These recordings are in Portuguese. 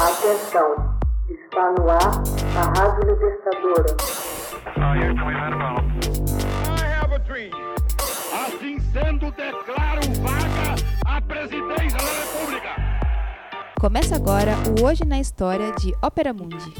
Atenção, está no ar a Rádio Libertadora. Assim sendo, declaro vaga a presidência da República. Começa agora o Hoje na História de Ópera Mundi.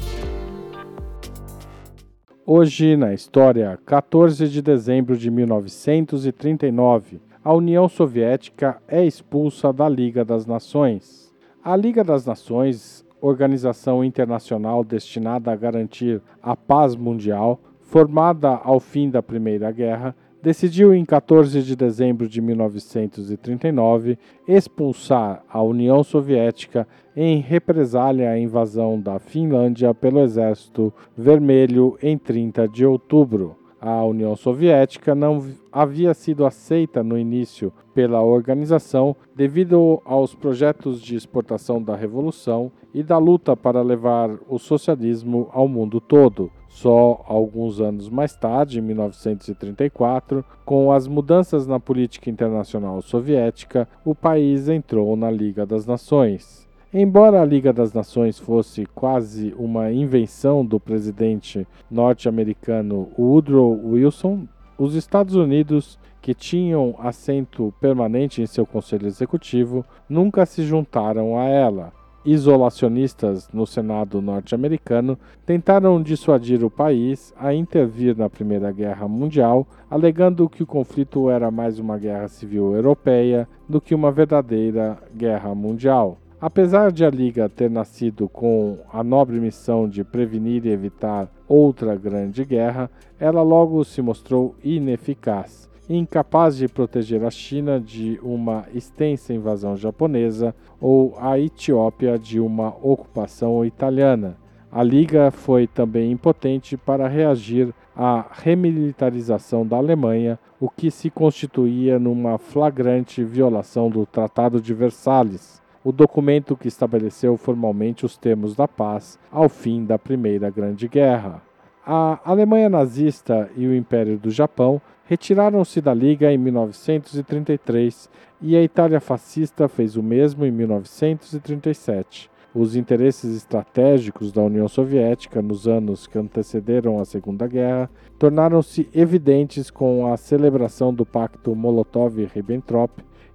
Hoje na história, 14 de dezembro de 1939, a União Soviética é expulsa da Liga das Nações. A Liga das Nações organização internacional destinada a garantir a paz mundial, formada ao fim da Primeira Guerra, decidiu em 14 de dezembro de 1939 expulsar a União Soviética em represália à invasão da Finlândia pelo Exército Vermelho em 30 de outubro a União Soviética não havia sido aceita no início pela organização devido aos projetos de exportação da Revolução e da luta para levar o socialismo ao mundo todo. Só alguns anos mais tarde, em 1934, com as mudanças na política internacional soviética, o país entrou na Liga das Nações. Embora a Liga das Nações fosse quase uma invenção do presidente norte-americano Woodrow Wilson, os Estados Unidos, que tinham assento permanente em seu conselho executivo, nunca se juntaram a ela. Isolacionistas no Senado norte-americano tentaram dissuadir o país a intervir na Primeira Guerra Mundial, alegando que o conflito era mais uma guerra civil europeia do que uma verdadeira guerra mundial. Apesar de a Liga ter nascido com a nobre missão de prevenir e evitar outra grande guerra, ela logo se mostrou ineficaz, incapaz de proteger a China de uma extensa invasão japonesa ou a Etiópia de uma ocupação italiana. A Liga foi também impotente para reagir à remilitarização da Alemanha, o que se constituía numa flagrante violação do Tratado de Versalhes o documento que estabeleceu formalmente os termos da paz ao fim da Primeira Grande Guerra. A Alemanha nazista e o Império do Japão retiraram-se da Liga em 1933 e a Itália fascista fez o mesmo em 1937. Os interesses estratégicos da União Soviética nos anos que antecederam a Segunda Guerra tornaram-se evidentes com a celebração do Pacto Molotov-Ribbentrop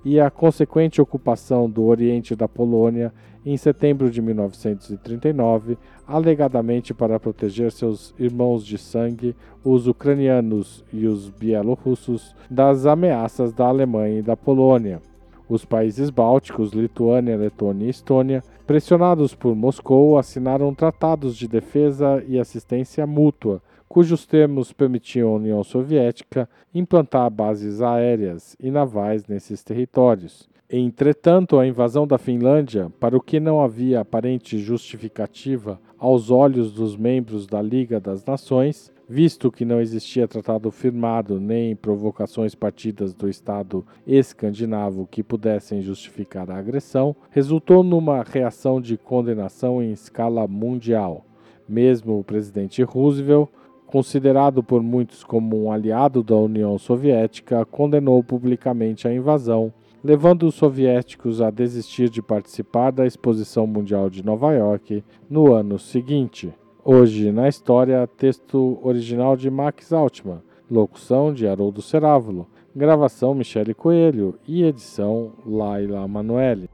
e a consequente ocupação do Oriente da Polônia em setembro de 1939, alegadamente para proteger seus irmãos de sangue, os ucranianos e os bielorrussos, das ameaças da Alemanha e da Polônia. Os países bálticos, Lituânia, Letônia e Estônia, pressionados por Moscou, assinaram tratados de defesa e assistência mútua cujos termos permitiam à União Soviética implantar bases aéreas e navais nesses territórios. Entretanto, a invasão da Finlândia, para o que não havia aparente justificativa aos olhos dos membros da Liga das Nações, visto que não existia tratado firmado nem provocações partidas do Estado escandinavo que pudessem justificar a agressão, resultou numa reação de condenação em escala mundial. Mesmo o presidente Roosevelt considerado por muitos como um aliado da União Soviética, condenou publicamente a invasão, levando os soviéticos a desistir de participar da Exposição Mundial de Nova York no ano seguinte. Hoje na história, texto original de Max Altman, locução de Haroldo Cerávulo, gravação Michele Coelho e edição Laila Manoeli.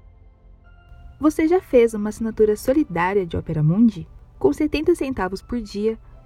Você já fez uma assinatura solidária de Opera Mundi? Com 70 centavos por dia,